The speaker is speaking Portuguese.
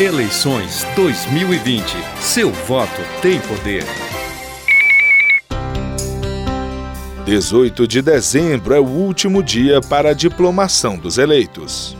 Eleições 2020. Seu voto tem poder. 18 de dezembro é o último dia para a diplomação dos eleitos.